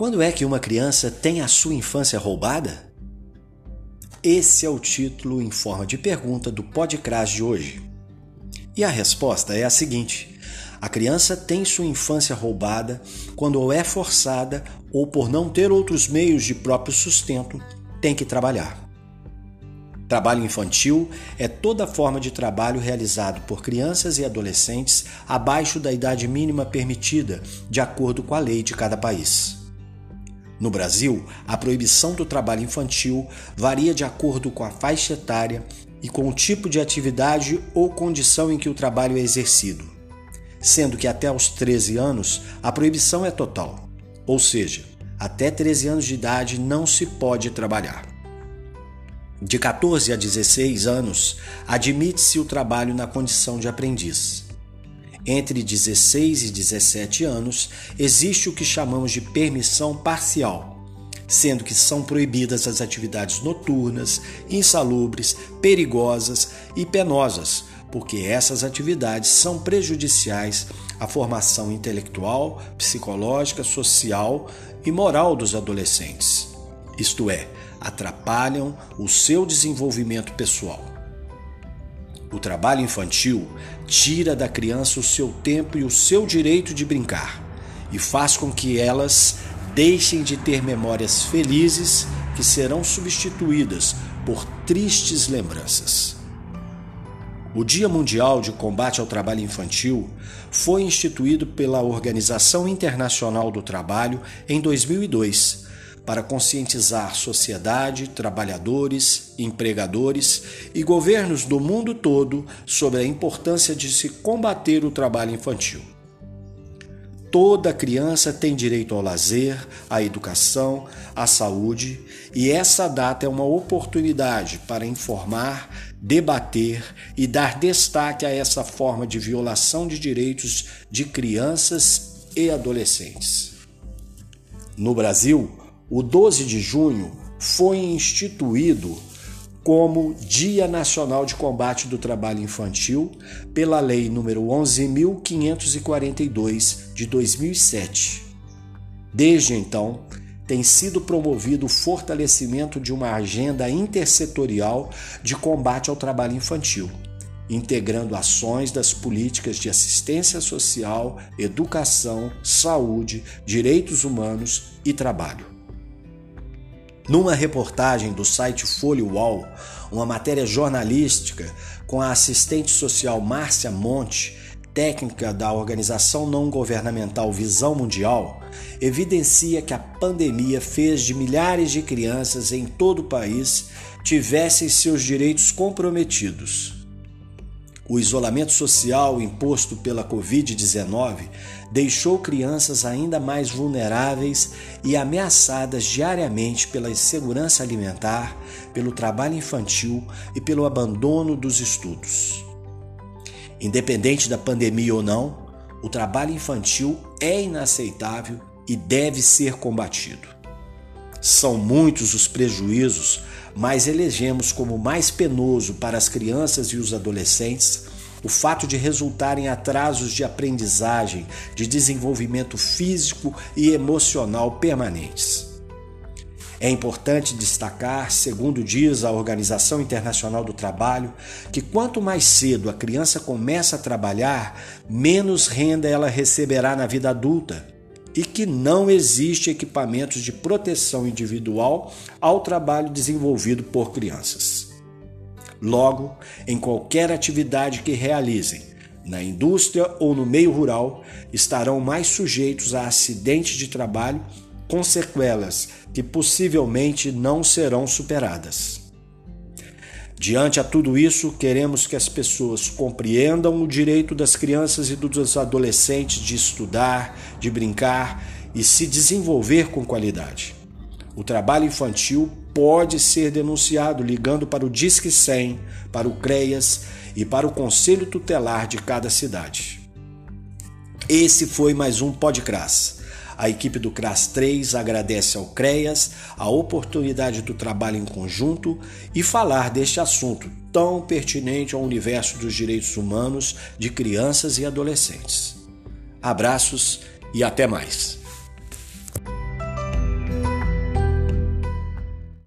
Quando é que uma criança tem a sua infância roubada? Esse é o título em forma de pergunta do podcast de hoje. E a resposta é a seguinte: a criança tem sua infância roubada quando ou é forçada ou por não ter outros meios de próprio sustento, tem que trabalhar. Trabalho infantil é toda forma de trabalho realizado por crianças e adolescentes abaixo da idade mínima permitida, de acordo com a lei de cada país. No Brasil, a proibição do trabalho infantil varia de acordo com a faixa etária e com o tipo de atividade ou condição em que o trabalho é exercido, sendo que até os 13 anos a proibição é total, ou seja, até 13 anos de idade não se pode trabalhar. De 14 a 16 anos, admite-se o trabalho na condição de aprendiz. Entre 16 e 17 anos, existe o que chamamos de permissão parcial, sendo que são proibidas as atividades noturnas, insalubres, perigosas e penosas, porque essas atividades são prejudiciais à formação intelectual, psicológica, social e moral dos adolescentes. Isto é, atrapalham o seu desenvolvimento pessoal. O trabalho infantil tira da criança o seu tempo e o seu direito de brincar e faz com que elas deixem de ter memórias felizes que serão substituídas por tristes lembranças. O Dia Mundial de Combate ao Trabalho Infantil foi instituído pela Organização Internacional do Trabalho em 2002 para conscientizar sociedade, trabalhadores, empregadores e governos do mundo todo sobre a importância de se combater o trabalho infantil. Toda criança tem direito ao lazer, à educação, à saúde, e essa data é uma oportunidade para informar, debater e dar destaque a essa forma de violação de direitos de crianças e adolescentes. No Brasil, o 12 de junho foi instituído como Dia Nacional de Combate do Trabalho Infantil pela Lei nº 11.542 de 2007. Desde então, tem sido promovido o fortalecimento de uma agenda intersetorial de combate ao trabalho infantil, integrando ações das políticas de assistência social, educação, saúde, direitos humanos e trabalho. Numa reportagem do site Folha UOL, uma matéria jornalística com a assistente social Márcia Monte, técnica da organização não governamental Visão Mundial, evidencia que a pandemia fez de milhares de crianças em todo o país tivessem seus direitos comprometidos. O isolamento social imposto pela Covid-19 deixou crianças ainda mais vulneráveis e ameaçadas diariamente pela insegurança alimentar, pelo trabalho infantil e pelo abandono dos estudos. Independente da pandemia ou não, o trabalho infantil é inaceitável e deve ser combatido. São muitos os prejuízos mas elegemos como mais penoso para as crianças e os adolescentes o fato de resultarem atrasos de aprendizagem, de desenvolvimento físico e emocional permanentes. É importante destacar, segundo diz a Organização Internacional do Trabalho, que quanto mais cedo a criança começa a trabalhar, menos renda ela receberá na vida adulta e que não existe equipamentos de proteção individual ao trabalho desenvolvido por crianças. Logo, em qualquer atividade que realizem, na indústria ou no meio rural, estarão mais sujeitos a acidentes de trabalho com sequelas que possivelmente não serão superadas. Diante a tudo isso, queremos que as pessoas compreendam o direito das crianças e dos adolescentes de estudar, de brincar e se desenvolver com qualidade. O trabalho infantil pode ser denunciado ligando para o Disque 100, para o CREAS e para o Conselho Tutelar de cada cidade. Esse foi mais um Podcras. A equipe do CRAS 3 agradece ao CREAS a oportunidade do trabalho em conjunto e falar deste assunto tão pertinente ao universo dos direitos humanos de crianças e adolescentes. Abraços e até mais.